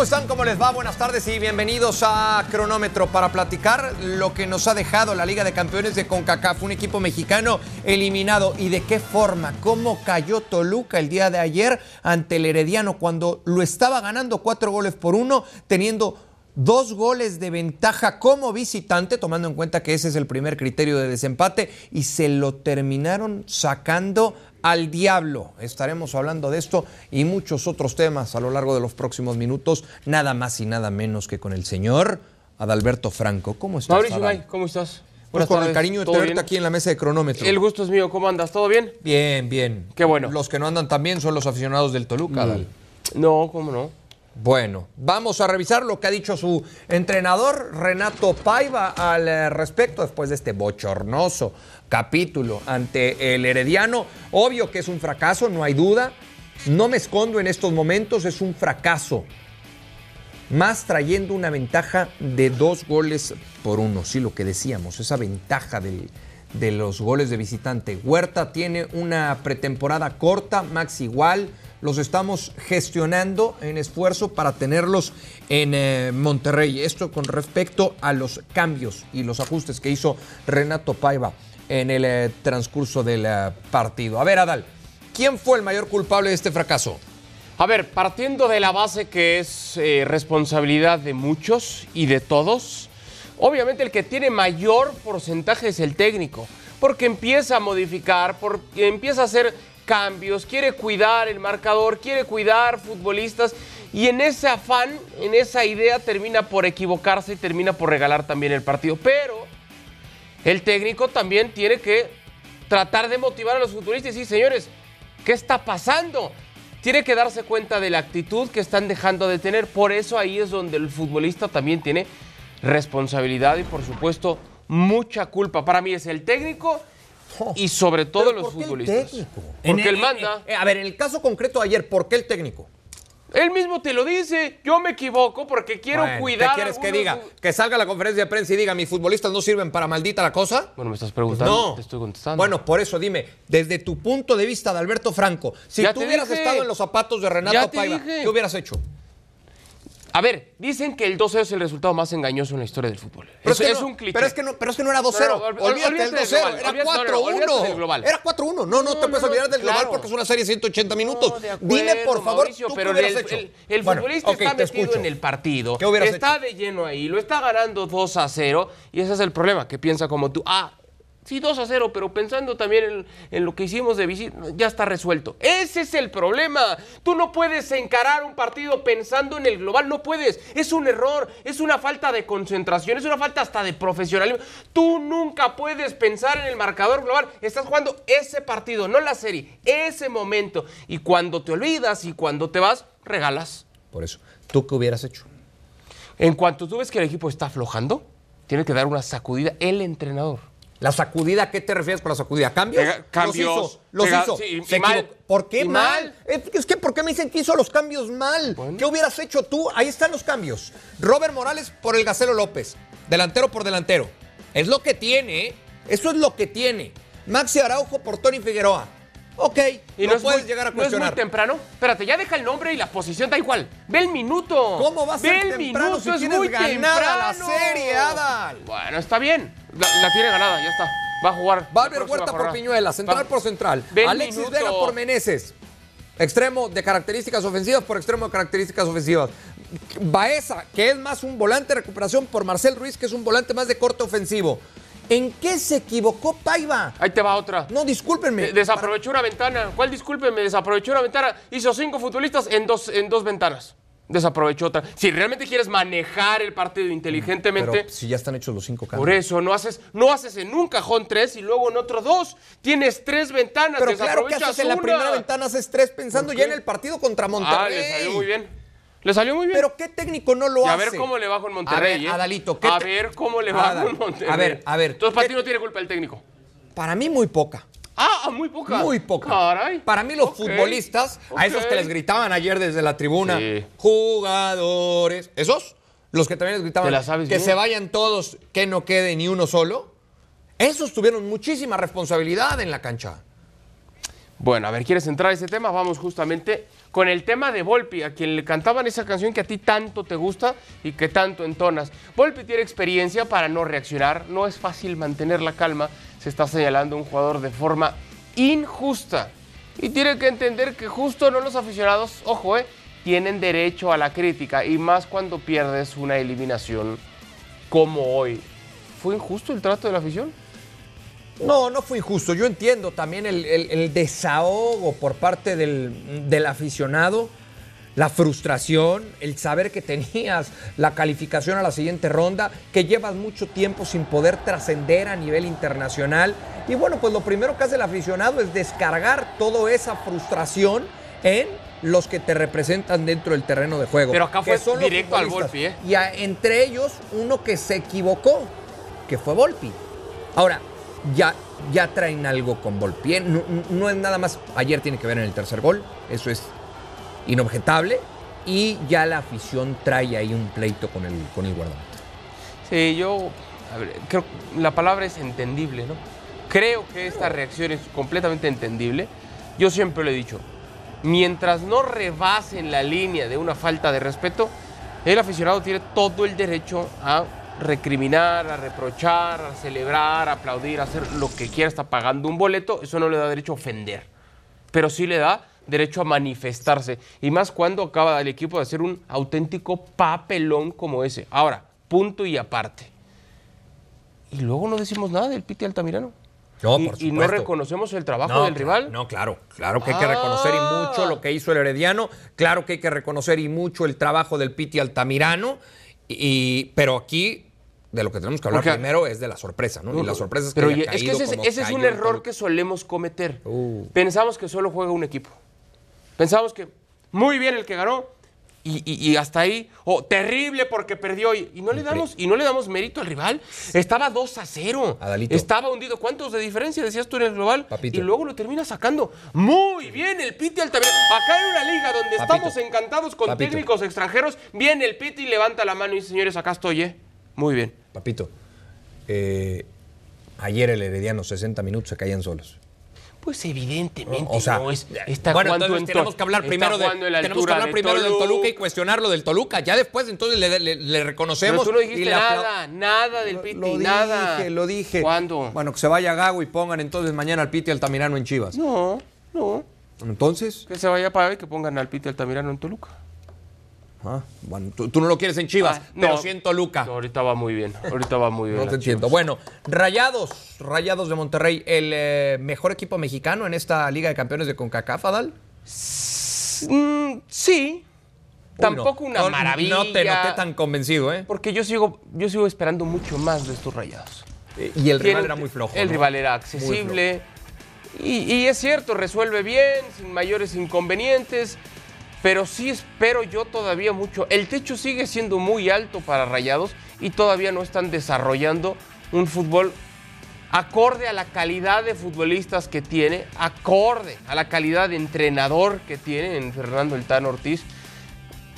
¿Cómo están? ¿Cómo les va? Buenas tardes y bienvenidos a Cronómetro para platicar lo que nos ha dejado la Liga de Campeones de CONCACAF, un equipo mexicano eliminado y de qué forma, cómo cayó Toluca el día de ayer ante el Herediano cuando lo estaba ganando cuatro goles por uno, teniendo dos goles de ventaja como visitante, tomando en cuenta que ese es el primer criterio de desempate, y se lo terminaron sacando al diablo. Estaremos hablando de esto y muchos otros temas a lo largo de los próximos minutos, nada más y nada menos que con el señor Adalberto Franco. ¿Cómo estás? Mauricio? May, ¿cómo estás? Pues con el cariño de ¿Todo tenerte bien? aquí en la mesa de cronómetro. El gusto es mío, ¿cómo andas? ¿Todo bien? Bien, bien. Qué bueno. Los que no andan tan bien son los aficionados del Toluca, Adal. No, ¿cómo no? Bueno, vamos a revisar lo que ha dicho su entrenador Renato Paiva al eh, respecto después de este bochornoso capítulo ante el Herediano. Obvio que es un fracaso, no hay duda. No me escondo en estos momentos, es un fracaso. Más trayendo una ventaja de dos goles por uno. Sí, lo que decíamos, esa ventaja de los goles de visitante. Huerta tiene una pretemporada corta, Max igual. Los estamos gestionando en esfuerzo para tenerlos en eh, Monterrey. Esto con respecto a los cambios y los ajustes que hizo Renato Paiva en el eh, transcurso del eh, partido. A ver, Adal, ¿quién fue el mayor culpable de este fracaso? A ver, partiendo de la base que es responsabilidad de muchos y de todos, obviamente el que tiene mayor porcentaje es el técnico, porque empieza a modificar, porque empieza a hacer cambios, quiere cuidar el marcador, quiere cuidar futbolistas y en ese afán, en esa idea termina por equivocarse y termina por regalar también el partido. Pero el técnico también tiene que tratar de motivar a los futbolistas y decir, señores, ¿qué está pasando? Tiene que darse cuenta de la actitud que están dejando de tener. Por eso ahí es donde el futbolista también tiene responsabilidad y por supuesto mucha culpa. Para mí es el técnico y sobre todo ¿Pero los por qué el futbolistas. técnico? Porque En él el- manda. eh, a ver, en el caso concreto de ayer, ¿por qué el técnico? Él mismo te lo dice. Yo me equivoco porque quiero Bueno, cuidar. ¿Qué quieres que diga? ¿Que salga a la conferencia de prensa y diga mis futbolistas no sirven para maldita la cosa? Bueno, me estás Pues preguntando. no. Te estoy contestando. Bueno, por eso dime, desde tu punto de vista de Alberto Franco, si Ya tú hubieras dije. estado en los zapatos de Renato Paiva. ¿qué hubieras hecho? A ver, dicen que el 2-0 es el resultado más engañoso en la historia del fútbol. Pero es, es, que es no, un cliché. pero es que no, pero es que no era 2-0. No, no, ol- ol- olvídate olvídate del del 2-0, global, era olvídate- no, no, olvídate 4-1. del global. Era 4-1. No, no, No, te puedes olvidar del global porque es una serie de 180 minutos. Dime, por favor, Mauricio, ¿tú pero qué el, hecho? el- el Bueno, futbolista está metido en el partido, ¿Qué hubieras está hecho? de lleno ahí, lo está ganando 2 a 0 y ese es el problema, que piensa como tú, ah, sí 2 a 0, pero pensando también en, en lo que hicimos de visita, ya está resuelto. Ese es el problema. Tú no puedes encarar un partido pensando en el global, no puedes. Es un error, es una falta de concentración, es una falta hasta de profesionalismo. Tú nunca puedes pensar en el marcador global. Estás jugando ese partido, no la serie, ese momento. Y cuando te olvidas y cuando te vas, regalas. Por eso, ¿tú qué hubieras hecho? En cuanto tú ves que el equipo está aflojando, tiene que dar una sacudida el entrenador. ¿La sacudida? ¿A qué te refieres con la sacudida? ¿Cambios? Pega- cambios, Los hizo. Los pega- hizo. sí, y Se mal. ¿Por qué Y mal? mal. Es que, ¿por qué me dicen que hizo los cambios mal? ¿Qué hubieras hecho tú? Ahí están los cambios. Robert Morales por el Gacelo López. Delantero por delantero. Es lo que tiene, ¿eh? Eso es lo que tiene. Maxi Araujo por Tony Figueroa. Ok, Y no, no, es puedes muy, llegar a ¿No es cuestionar. muy temprano? Espérate, ya deja el nombre y la posición, da igual. Ve el minuto. ¿Cómo va a ser Ve el temprano minuto, si es muy ganada la temprano. serie, Adal? Bueno, está bien. La, la tiene ganada, ya está. Va a jugar. Valver Huerta por. Piñuela, central Va- por central. Alexis minuto. Vega por Meneses. Extremo de características ofensivas por extremo de características ofensivas. Baeza, que es más un volante de recuperación por Marcel Ruiz, que es un volante más de corte ofensivo. ¿En qué se equivocó Paiva? Ahí te va otra. No, discúlpenme. De- desaprovechó una ventana. ¿Cuál discúlpeme? Desaprovechó una ventana. Hizo cinco futbolistas en dos, en dos ventanas. Desaprovechó otra. Si realmente quieres manejar el partido inteligentemente, Pero si ya están hechos los cinco cambios. por eso no haces, no haces en un cajón tres y luego en otro dos. Tienes tres ventanas, Pero claro que haces en la primera ventana, haces tres pensando ¿Por ya en el partido contra Ah, Monterrey. le salió muy bien. Le salió muy bien. Pero ¿qué técnico no lo y a hace? ver cómo le va con Monterrey. A ver, ¿eh? Adalito, ¿qué A ver cómo le va Adal, con Monterrey. a ver, a ver, Entonces, para ¿qué- ti no tiene culpa el técnico. Para mí muy poca. Ah, muy poca. Muy poca. Caray. Para mí los futbolistas, a esos que les gritaban ayer desde la tribuna, Sí. jugadores, esos, los que también les gritaban la que bien. se vayan todos, que no quede ni uno solo, esos tuvieron muchísima responsabilidad en la cancha. Bueno, a ver, ¿quieres entrar a ese tema? Vamos justamente con el tema de Volpi, a quien le cantaban esa canción que a ti tanto te gusta y que tanto entonas. Volpi tiene experiencia para no reaccionar, no es fácil mantener la calma, se está señalando un jugador de forma injusta. Y tiene que entender que justo no los aficionados, ojo, eh, tienen derecho a la crítica y más cuando pierdes una eliminación como hoy. ¿Fue injusto el trato de la afición? No, no fue injusto. Yo entiendo también el, el- el desahogo por parte del, del aficionado, la frustración, el saber que tenías la calificación a la siguiente ronda, que llevas mucho tiempo sin poder trascender a nivel internacional. Y bueno, pues lo primero que hace el aficionado es descargar toda esa frustración en los que te representan dentro del terreno de juego. Pero acá fue son directo al. Volpi, ¿eh? Y a- entre ellos uno que se equivocó, que fue Volpi. Ahora, ya, ya traen algo con Volpi. ¿eh? No, no es nada más, ayer tiene que ver en el tercer gol, eso es inobjetable. Y ya la afición trae ahí un pleito con el, con el guardameta. Sí, yo a ver, creo que la palabra es entendible, ¿no? Creo que esta reacción es completamente entendible. Yo siempre lo he dicho, mientras no rebasen la línea de una falta de respeto, el aficionado tiene todo el derecho a recriminar, a reprochar, a celebrar, a aplaudir, a hacer lo que quiera, está pagando un boleto, eso no le da derecho a ofender, pero sí le da derecho a manifestarse, y más cuando acaba el equipo de hacer un auténtico papelón como ese. Ahora, punto y aparte. Y luego no decimos nada del Piti Altamirano. No, y, por y no reconocemos el trabajo No, del rival. No, claro, claro que hay que reconocer y Ah. mucho lo que hizo el Herediano, claro que hay que reconocer y mucho el trabajo del Piti Altamirano, y, pero aquí de lo que tenemos que hablar Porque- primero es de la sorpresa, ¿no? Y la sorpresa es que Pero haya oye, es que caído ese, es- como ese es un error que solemos cometer. Uh. Pensamos que solo juega un equipo. Pensamos que muy bien el que ganó y, y- y hasta ahí, o terrible porque perdió y, y no le damos y no le damos mérito al rival. Estaba 2 a 0. Adalito. Estaba hundido. ¿Cuántos de diferencia decías tú en el global? Papito. Y luego lo termina sacando. Muy bien el Piti Altamirano. Acá en una liga donde Papito. estamos encantados con Papito. técnicos extranjeros, viene el Piti, levanta la mano y dice, señores, acá estoy, ¿eh? Muy bien. Papito, eh, ayer el Herediano 60 minutos se caían solos. Pues evidentemente O sea, no es. Está bueno, entonces tenemos que hablar primero, de, tenemos que hablar de primero del Toluca. Y cuestionar lo del Toluca. Ya después entonces le, le- le Pero reconocemos. tú no dijiste nada, nada del Piti, Lo nada. lo dije. ¿Cuándo? Bueno, que se vaya Gago y pongan entonces mañana al Piti Altamirano en Chivas. No, no. Entonces, Que se vaya para y que pongan al Piti Altamirano en Toluca. Ah, bueno, tú, tú no lo quieres en Chivas, Ah, pero no. sí en Toluca. No, ahorita va muy bien. Ahorita va muy bien. No te entiendo. Chivas. Bueno, Rayados, Rayados de Monterrey, el eh, mejor equipo mexicano en esta Liga de Campeones de CONCACAF, Adal. Mm, sí. Uy, Tampoco no. una No, maravilla. No te noté tan convencido, ¿eh? Porque yo sigo, yo sigo esperando mucho más de estos rayados. Y el rival era muy flojo. El rival era accesible. Y, y es cierto, resuelve bien, sin mayores inconvenientes. Pero sí espero yo todavía mucho. El techo sigue siendo muy alto para Rayados y todavía no están desarrollando un fútbol acorde a la calidad de futbolistas que tiene, acorde a la calidad de entrenador que tiene en Fernando El Tano Ortiz.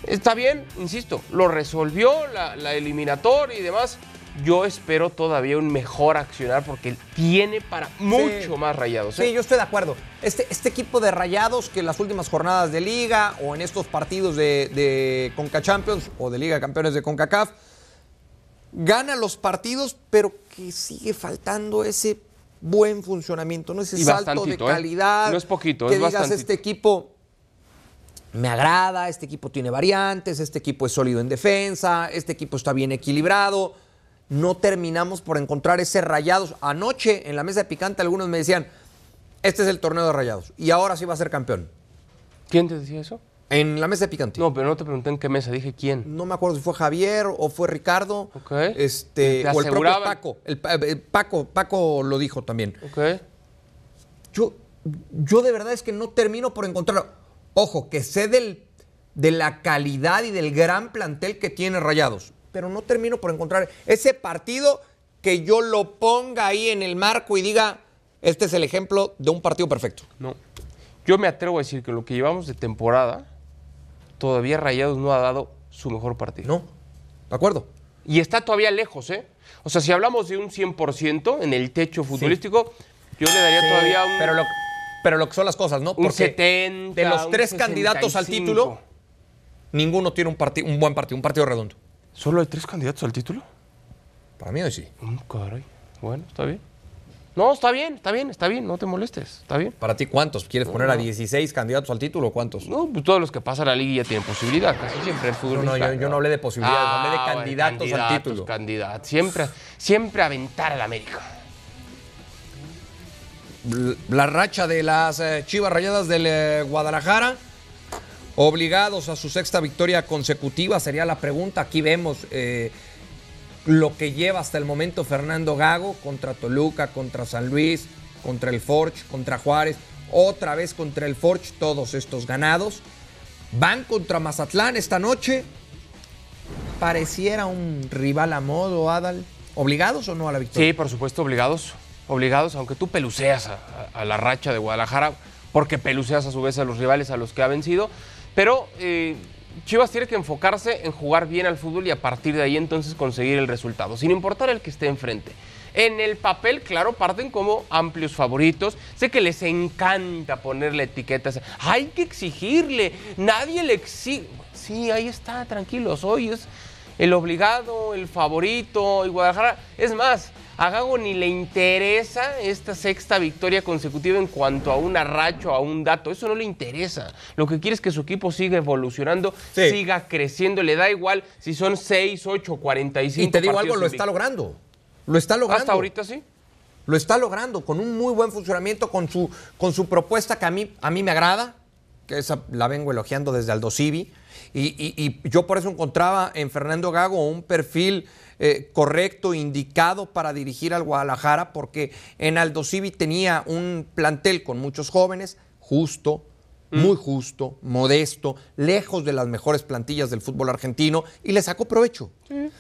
Está bien, insisto, lo resolvió la, la eliminatoria y demás. Yo espero todavía un mejor accionar porque tiene para mucho más rayados. ¿eh? Sí, yo estoy de acuerdo. Este, este equipo de Rayados que en las últimas jornadas de Liga o en estos partidos de, de Conca Champions o de Liga de Campeones de CONCACAF gana los partidos, pero que sigue faltando ese buen funcionamiento, no ese Y salto de ¿eh? calidad. No es poquito, que es digas, bastantito. este equipo me agrada, este equipo tiene variantes, este equipo es sólido en defensa, este equipo está bien equilibrado. No terminamos por encontrar ese rayados. Anoche en la mesa de picante algunos me decían, este es el torneo de rayados y ahora sí va a ser campeón. ¿Quién te decía eso? En la mesa de picante. No, pero no te pregunté en qué mesa, dije quién. No me acuerdo si fue Javier o fue Ricardo. Ok. Este, Te o el propio. Paco. El, eh, Paco. Paco lo dijo también. Ok. Yo, yo de verdad es que no termino por encontrar. Ojo, que sé del, de la calidad y del gran plantel que tiene Rayados. Pero no termino por encontrar ese partido que yo lo ponga ahí en el marco y diga, este es el ejemplo de un partido perfecto. No. Yo me atrevo a decir que lo que llevamos de temporada, todavía Rayados no ha dado su mejor partido. ¿No? ¿De acuerdo? Y está todavía lejos, ¿eh? O sea, si hablamos de un 100% en el techo futbolístico, yo le daría todavía un, Pero lo, pero lo que son las cosas, ¿no? un 70. de los tres candidatos al 65. título, ninguno tiene un, un buen partido, un partido redondo. ¿Solo hay tres candidatos al título? Para mí hoy sí. Mm, caray. Bueno, está bien. No, está bien, está bien, está bien, no te molestes, está bien. ¿Para ti cuántos? ¿Quieres poner a 16 candidatos al título o cuántos? No, pues todos los que pasan a la liga ya tienen posibilidad, casi siempre el fútbol No, no, yo, no hablé de posibilidades, hablé de Ah, bueno, candidatos, al candidatos, título. Candidatos, siempre, siempre aventar al América. La racha de las eh, Chivas Rayadas del eh, Guadalajara, obligados a su sexta victoria consecutiva, sería la pregunta. Aquí vemos eh, lo que lleva hasta el momento Fernando Gago contra Toluca, contra San Luis, contra el Forge, contra Juárez, otra vez contra el Forge, todos estos ganados. Van contra Mazatlán esta noche. Pareciera un rival a modo, Adal. ¿Obligados o no a la victoria? Sí, por supuesto, obligados. Obligados, aunque tú peluceas a, a- la racha de Guadalajara, porque peluceas a su vez a los rivales a los que ha vencido. Pero eh, Chivas tiene que enfocarse en jugar bien al fútbol y a partir de ahí entonces conseguir el resultado, sin importar el que esté enfrente. En el papel, claro, parten como amplios favoritos. Sé que les encanta ponerle etiquetas. Hay que exigirle. Nadie le exige. Sí, ahí está, tranquilos. Hoy es el obligado, el favorito, y Guadalajara. Es más, a Gago ni le interesa esta sexta victoria consecutiva en cuanto a un arracho, a un dato. Eso no le interesa. Lo que quiere es que su equipo siga evolucionando, Sí. siga creciendo. Le da igual si son 6, 8, 45. Y te digo algo, lo está logrando. Lo está logrando. Hasta ahorita sí. Lo está logrando con un muy buen funcionamiento, con su, con su propuesta que a mí, a mí me agrada, que esa la vengo elogiando desde Aldo Civi. Y, y- y yo por eso encontraba en Fernando Gago un perfil eh, correcto, indicado para dirigir al Guadalajara, porque en Aldo Civi tenía un plantel con muchos jóvenes, justo, muy justo, modesto, lejos de las mejores plantillas del fútbol argentino, y le sacó provecho.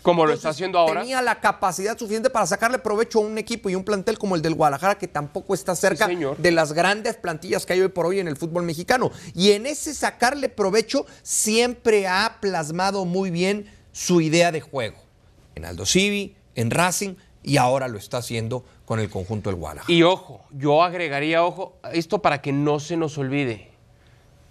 Como lo Entonces, está haciendo ahora. Tenía la capacidad suficiente para sacarle provecho a un equipo y un plantel como el del Guadalajara, que tampoco está cerca Sí, de las grandes plantillas que hay hoy por hoy en el fútbol mexicano. Y en ese sacarle provecho siempre ha plasmado muy bien su idea de juego. En Aldo Civi, en Racing, y ahora lo está haciendo con el conjunto del Guadalajara. Y ojo, yo agregaría, ojo, esto para que no se nos olvide.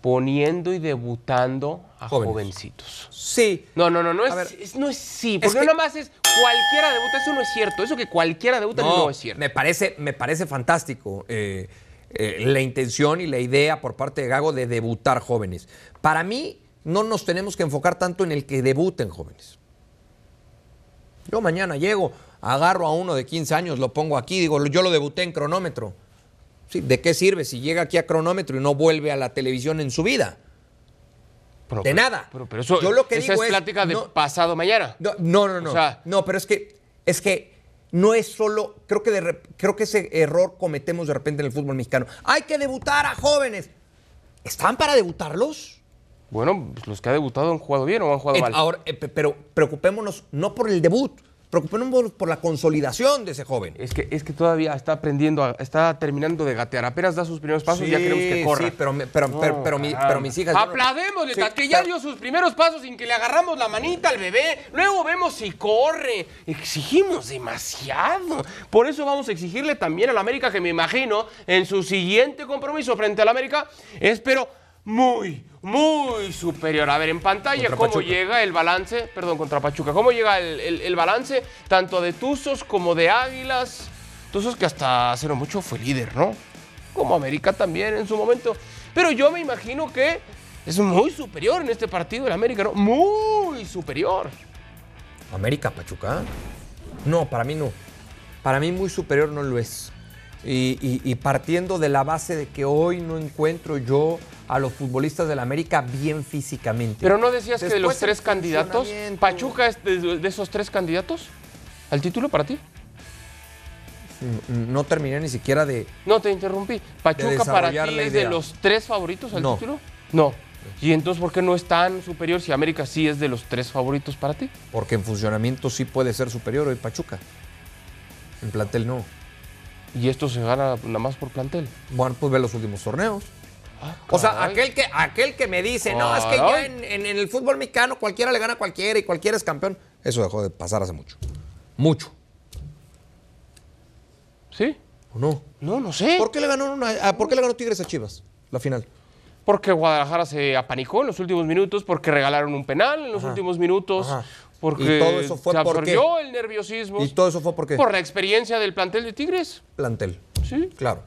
Poniendo y debutando a Jóvenes. jovencitos. Sí. No, no, no, no es, ver, es- no es sí, es porque que- no nomás es cualquiera debuta, eso no es cierto. Eso que cualquiera debuta no, es cierto. Me parece, me parece fantástico eh, eh, la intención y la idea por parte de Gago de debutar jóvenes. Para mí, no nos tenemos que enfocar tanto en el que debuten jóvenes. Yo mañana llego, agarro a uno de 15 años, lo pongo aquí, digo, yo lo debuté en cronómetro. Sí, ¿De qué sirve si llega aquí a cronómetro y no vuelve a la televisión en su vida? Pero- de nada. Pero, pero eso, Yo lo que esa digo es es, plática de no- pasado mañana. No, no, no. no. O sea- no, pero es que, es que no es solo. Creo que, de creo que ese error cometemos de repente en el fútbol mexicano. Hay que debutar a jóvenes. ¿Están para debutarlos? Bueno, pues los que ha debutado han jugado bien o han jugado Eh, mal. ahora, eh, pe- pero preocupémonos no por el debut, preocupémonos por la consolidación de ese joven. Es que, es que todavía está aprendiendo, a- está terminando de gatear. Apenas da sus primeros pasos y ya queremos que corra. Sí, pero, me- pero, No, pero, pero mi- pero mis hijas. no- Aplaudémosle, Sí, que ya dio sus primeros pasos sin que le agarramos la manita al bebé. Luego vemos si corre. Exigimos demasiado. Por eso vamos a exigirle también al América, que me imagino en su siguiente compromiso frente al América es, pero muy, muy superior. A ver, en pantalla, Contra cómo Pachuca. llega el balance, perdón, contra Pachuca, cómo llega el, el- el balance tanto de Tuzos como de Águilas. Tuzos que hasta hace no mucho fue líder, ¿no? Como América también en su momento. Pero yo me imagino que es muy superior en este partido el América, ¿no? Muy superior. América Pachuca. No, para mí no. Para mí muy superior no lo es. Y, y- y partiendo de la base de que hoy no encuentro yo a los futbolistas del América bien físicamente. Pero no decías que de los tres candidatos. Pachuca es de, de esos tres candidatos al título para ti. No terminé ni siquiera de... No te interrumpí. Pachuca para ti es de los tres favoritos al No. título. No. ¿Y entonces por qué no es tan superior si América sí es de los tres favoritos para ti? Porque en funcionamiento sí puede ser superior hoy Pachuca. En plantel no. Y esto se gana nada más por plantel. Bueno, pues ve los últimos torneos. Ah, O sea, aquel que, aquel que me dice, no, es que ya en, en- en el fútbol mexicano cualquiera le gana a cualquiera y cualquiera es campeón. Eso dejó de pasar hace mucho. Mucho. ¿Sí? ¿O no? No, no sé. ¿Por qué le ganó, una- ah, ¿por qué le ganó Tigres a Chivas? La final. Porque Guadalajara se apanicó en los últimos minutos, porque regalaron un penal en los últimos minutos, Ajá. Porque ¿Y todo eso fue se por absorbió el nerviosismo. ¿Y todo eso fue por qué? Por la experiencia del plantel de Tigres. Plantel. Sí. Claro.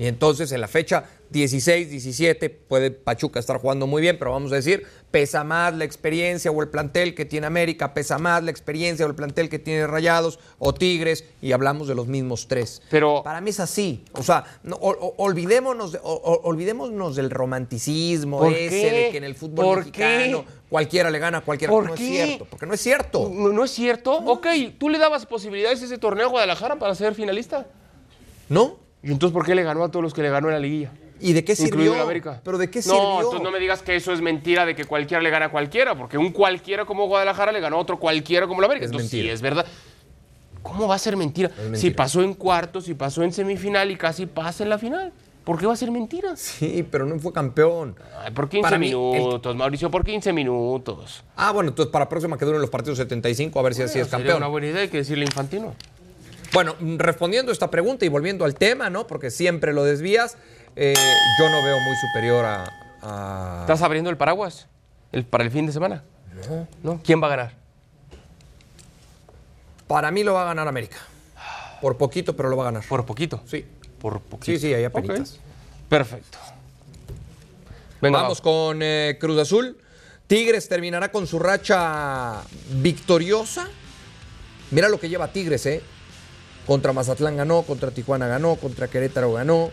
Y entonces en la fecha 16, 17 puede Pachuca estar jugando muy bien, pero vamos a decir, pesa más la experiencia o el plantel que tiene América, pesa más la experiencia o el plantel que tiene Rayados o Tigres y hablamos de los mismos tres. Pero- para mí es así, o sea, no, o- olvidémonos, de- o- olvidémonos del romanticismo ¿Por ese qué? de que en el fútbol ¿Por mexicano qué? cualquiera le gana a cualquiera. ¿Por no qué? es cierto, porque no es cierto. ¿No, no es cierto? Ok, ¿tú le dabas posibilidades a ese torneo a Guadalajara para ser finalista? ¿No? ¿Y entonces por qué le ganó a todos los que le ganó en la liguilla? ¿Y de qué Incluido sirvió? ¿Pero de qué No, sirvió? entonces no me digas que eso es mentira de que cualquiera le gana a cualquiera, porque un cualquiera como Guadalajara le ganó a otro cualquiera como la América. Es entonces sí, es verdad. ¿Cómo va a ser mentira? mentira. Si pasó en cuartos, si pasó en semifinal y casi pasa en la final. ¿Por qué va a ser mentira? Sí, pero no fue campeón. Ay, por 15 Para mí, el- minutos, Mauricio, por 15 minutos. Ah, bueno, entonces para próxima que duren los partidos 75, a ver si así es Sería campeón. una buena idea hay que decirle Infantino. Bueno, mm, respondiendo a esta pregunta y volviendo al tema, ¿no? Porque siempre lo desvías, eh, yo no veo muy superior a. a- ¿Estás abriendo el paraguas el, para el fin de semana? No. ¿Quién va a ganar? Para mí lo va a ganar América. Por poquito, pero lo va a ganar. Por poquito. Sí. Por poquito. Sí, sí, ahí Ok. apenitas. Perfecto. Venga, Vamos con eh, Cruz Azul. Tigres terminará con su racha victoriosa. Mira lo que lleva Tigres, ¿eh? Contra Mazatlán ganó, contra Tijuana ganó, contra Querétaro ganó,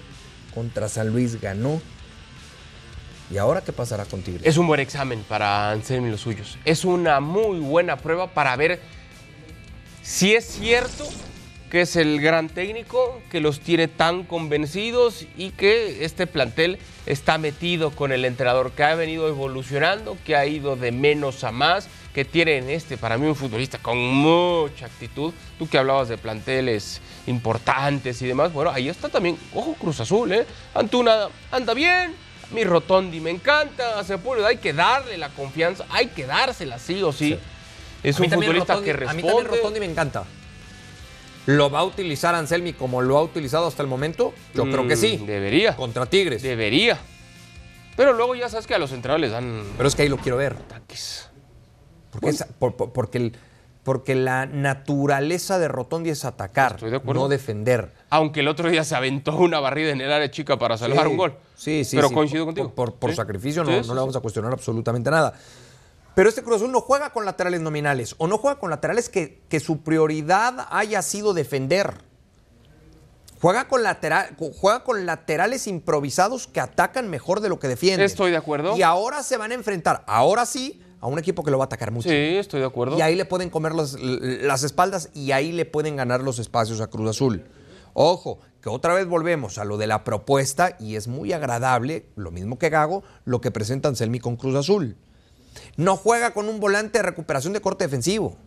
contra San Luis ganó. ¿Y ahora qué pasará con Tigres? Es un buen examen para Anselmo y los suyos. Es una muy buena prueba para ver si es cierto que es el gran técnico, que los tiene tan convencidos y que este plantel está metido con el entrenador, que ha venido evolucionando, que ha ido de menos a más, que tiene en este, para mí, un futbolista con mucha actitud. Tú que hablabas de planteles importantes y demás, bueno, ahí está también, ojo Cruz Azul, ¿eh? Antuna anda bien, mi Rotondi me encanta, a Sepúlveda hay que darle la confianza, hay que dársela sí o sí. Es un futbolista Rotondi- que A mí responde. también Rotondi me encanta. ¿Lo va a utilizar Anselmi como lo ha utilizado hasta el momento? Yo creo que Mm, sí. Debería. Contra Tigres. Debería. Pero luego ya sabes que a los centrales les dan Pero es que ahí lo quiero ver. ataques. Porque, es- por- por- porque, el- porque la naturaleza de Rotondi es atacar, Estoy de acuerdo. no defender. Aunque el otro día se aventó una barrida en el área chica para salvar Sí, un gol. Sí, sí. Pero sí. coincido Por- contigo. Por, por Sí. sacrificio no, no le vamos a cuestionar absolutamente nada. Pero este Cruz Azul no juega con laterales nominales o no juega con laterales que, que su prioridad haya sido defender. Juega con, lateral, juega con laterales improvisados que atacan mejor de lo que defienden. Estoy de acuerdo. Y ahora se van a enfrentar, ahora sí, a un equipo que lo va a atacar mucho. Sí, estoy de acuerdo. Y ahí le pueden comer las, las espaldas y ahí le pueden ganar los espacios a Cruz Azul. Ojo, que otra vez volvemos a lo de la propuesta y es muy agradable, lo mismo que Gago, lo que presenta Anselmi con Cruz Azul. No juega con un volante de recuperación de corte defensivo.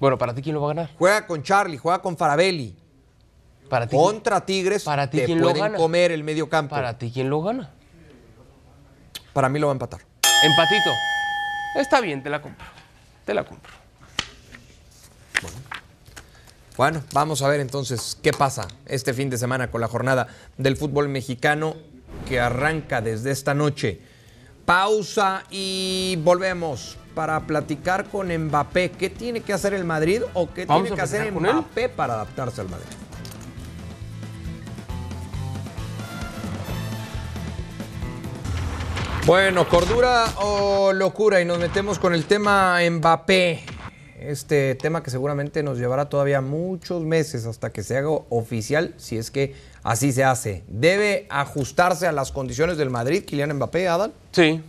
Bueno, ¿para ti quién lo va a ganar? Juega con Charlie, juega con Farabelli. Para ti, Contra Tigres para ti, te ¿quién lo pueden gana? comer el medio campo. ¿Para ti quién lo gana? Para mí lo va a empatar. Empatito. Está bien, te la compro. Te la compro. Bueno, vamos a ver entonces qué pasa este fin de semana con la jornada del fútbol mexicano que arranca desde esta noche. Pausa y volvemos para platicar con Mbappé. ¿Qué tiene que hacer el Madrid o qué ¿Vamos tiene que hacer? Mbappé para adaptarse al Madrid? Bueno, cordura o locura y nos metemos con el tema Mbappé. Este tema que seguramente nos llevará todavía muchos meses hasta que se haga oficial, si es que así se hace. ¿Debe ajustarse a las condiciones del Madrid, Kylian Mbappé, Adal? Sí.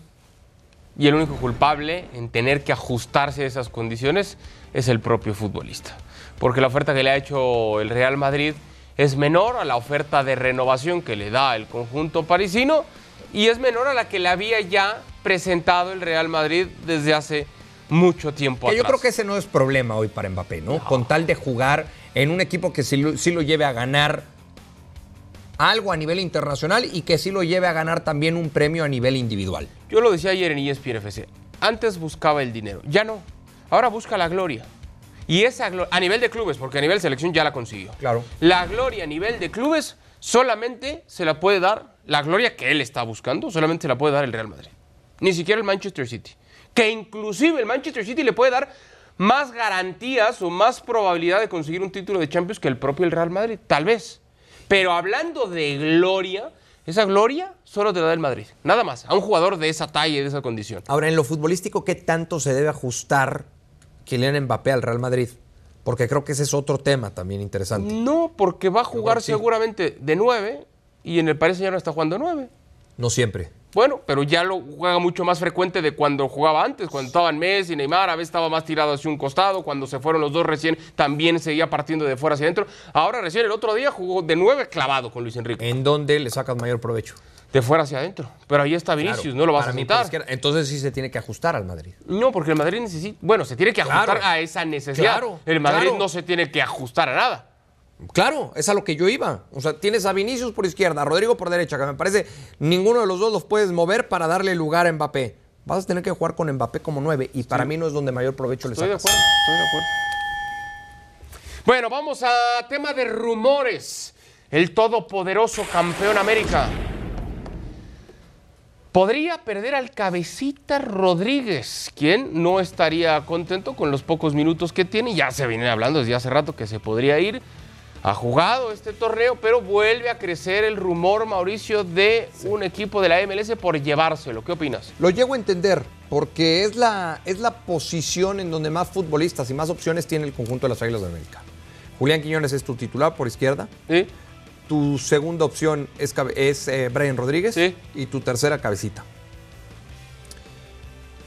Y el único culpable en tener que ajustarse a esas condiciones es el propio futbolista. Porque la oferta que le ha hecho el Real Madrid es menor a la oferta de renovación que le da el conjunto parisino y es menor a la que le había ya presentado el Real Madrid desde hace mucho tiempo que atrás. Yo creo que ese no es problema hoy para Mbappé, ¿no? Con tal de jugar en un equipo que sí lo, sí lo lleve a ganar algo a nivel internacional y que sí lo lleve a ganar también un premio a nivel individual. Yo lo decía ayer en ESPN FC. Antes buscaba el dinero, ya no. Ahora busca la gloria. Y esa gloria, a nivel de clubes, porque a nivel de selección ya la consiguió. Claro. La gloria a nivel de clubes solamente se la puede dar, la gloria que él está buscando, solamente se la puede dar el Real Madrid. Ni siquiera el Manchester City. Que inclusive el Manchester City le puede dar más garantías o más probabilidad de conseguir un título de Champions que el propio el Real Madrid, tal vez. Pero hablando de gloria, esa gloria solo te la da el Madrid. Nada más, a un jugador de esa talla y de esa condición. Ahora, en lo futbolístico, ¿qué tanto se debe ajustar Kylian Mbappé al Real Madrid? Porque creo que ese es otro tema también interesante. No, porque va a jugar seguramente de 9 y en el Paris Saint-Germain está jugando 9. No siempre. Bueno, pero ya lo juega mucho más frecuente de cuando jugaba antes, cuando estaban Messi, Neymar, a veces estaba más tirado hacia un costado, cuando se fueron los dos recién también seguía partiendo de fuera hacia adentro. Ahora recién el otro día jugó de 9 clavado con Luis Enrique, ¿En dónde le sacas mayor provecho? de fuera hacia adentro. Pero ahí está Vinicius, Claro, no lo vas a quitar. Entonces sí se tiene que ajustar al Madrid. No, porque el Madrid necesita, bueno, se tiene que ajustar Claro. a esa necesidad. Claro, el Madrid no se tiene que ajustar a nada. Claro, es a lo que yo iba. O sea, tienes a Vinicius por izquierda, a Rodrigo por derecha, que me parece ninguno de los dos los puedes mover para darle lugar a Mbappé. Vas a tener que jugar con Mbappé como nueve y para mí no es donde mayor provecho le Estoy de sacas. acuerdo, estoy de acuerdo. Bueno, vamos a tema de rumores. El todopoderoso campeón América. Podría perder al cabecita Rodríguez, quien no estaría contento con los pocos minutos que tiene. Ya se viene hablando desde hace rato que se podría ir. Ha jugado este torneo, pero vuelve a crecer el rumor, Mauricio, de un equipo de la MLS por llevárselo. ¿Qué opinas? Lo llego a entender porque es la, es la posición en donde más futbolistas y más opciones tiene el conjunto de las Águilas de América. Julián Quiñones es tu titular por izquierda. ¿Sí? Tu segunda opción es, es eh, Brian Rodríguez. Sí. Y tu tercera, Cabecita.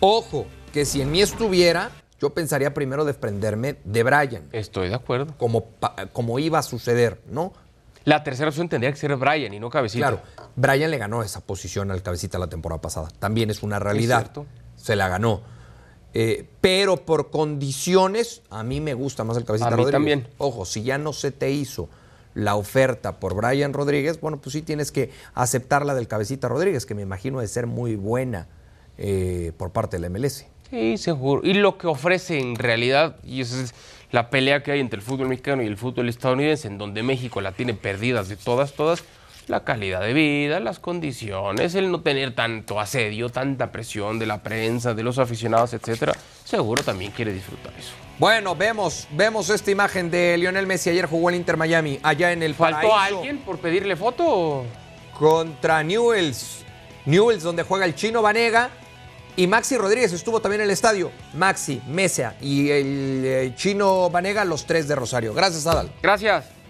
Ojo, que si en mí estuviera, yo pensaría primero desprenderme de Brian, Estoy de acuerdo. como, como iba a suceder, ¿no? La tercera opción tendría que ser Brian y no Cabecita. Claro, Brian le ganó esa posición al Cabecita la temporada pasada. También es una realidad. cierto. Se la ganó. Eh, pero por condiciones, a mí me gusta más el Cabecita A mí Rodríguez. también. Ojo, si ya no se te hizo la oferta por Brian Rodríguez, bueno, pues sí tienes que aceptar la del Cabecita Rodríguez, que me imagino de ser muy buena eh, por parte de la MLS. Sí, seguro. Y lo que ofrece en realidad, y esa es la pelea que hay entre el fútbol mexicano y el fútbol estadounidense, en donde México la tiene perdidas de todas, todas, la calidad de vida, las condiciones, el no tener tanto asedio, tanta presión de la prensa, de los aficionados, etcétera, seguro también quiere disfrutar eso. Bueno, vemos, vemos esta imagen de Lionel Messi. Ayer jugó en Inter Miami, allá en el ¿Faltó Paraíso. alguien por pedirle foto? contra Newells. Newells, donde juega el chino Vanega. Y Maxi Rodríguez estuvo también en el estadio. Maxi, Mesa y el eh, chino Vanega, los tres de Rosario. Gracias, Adal. Gracias.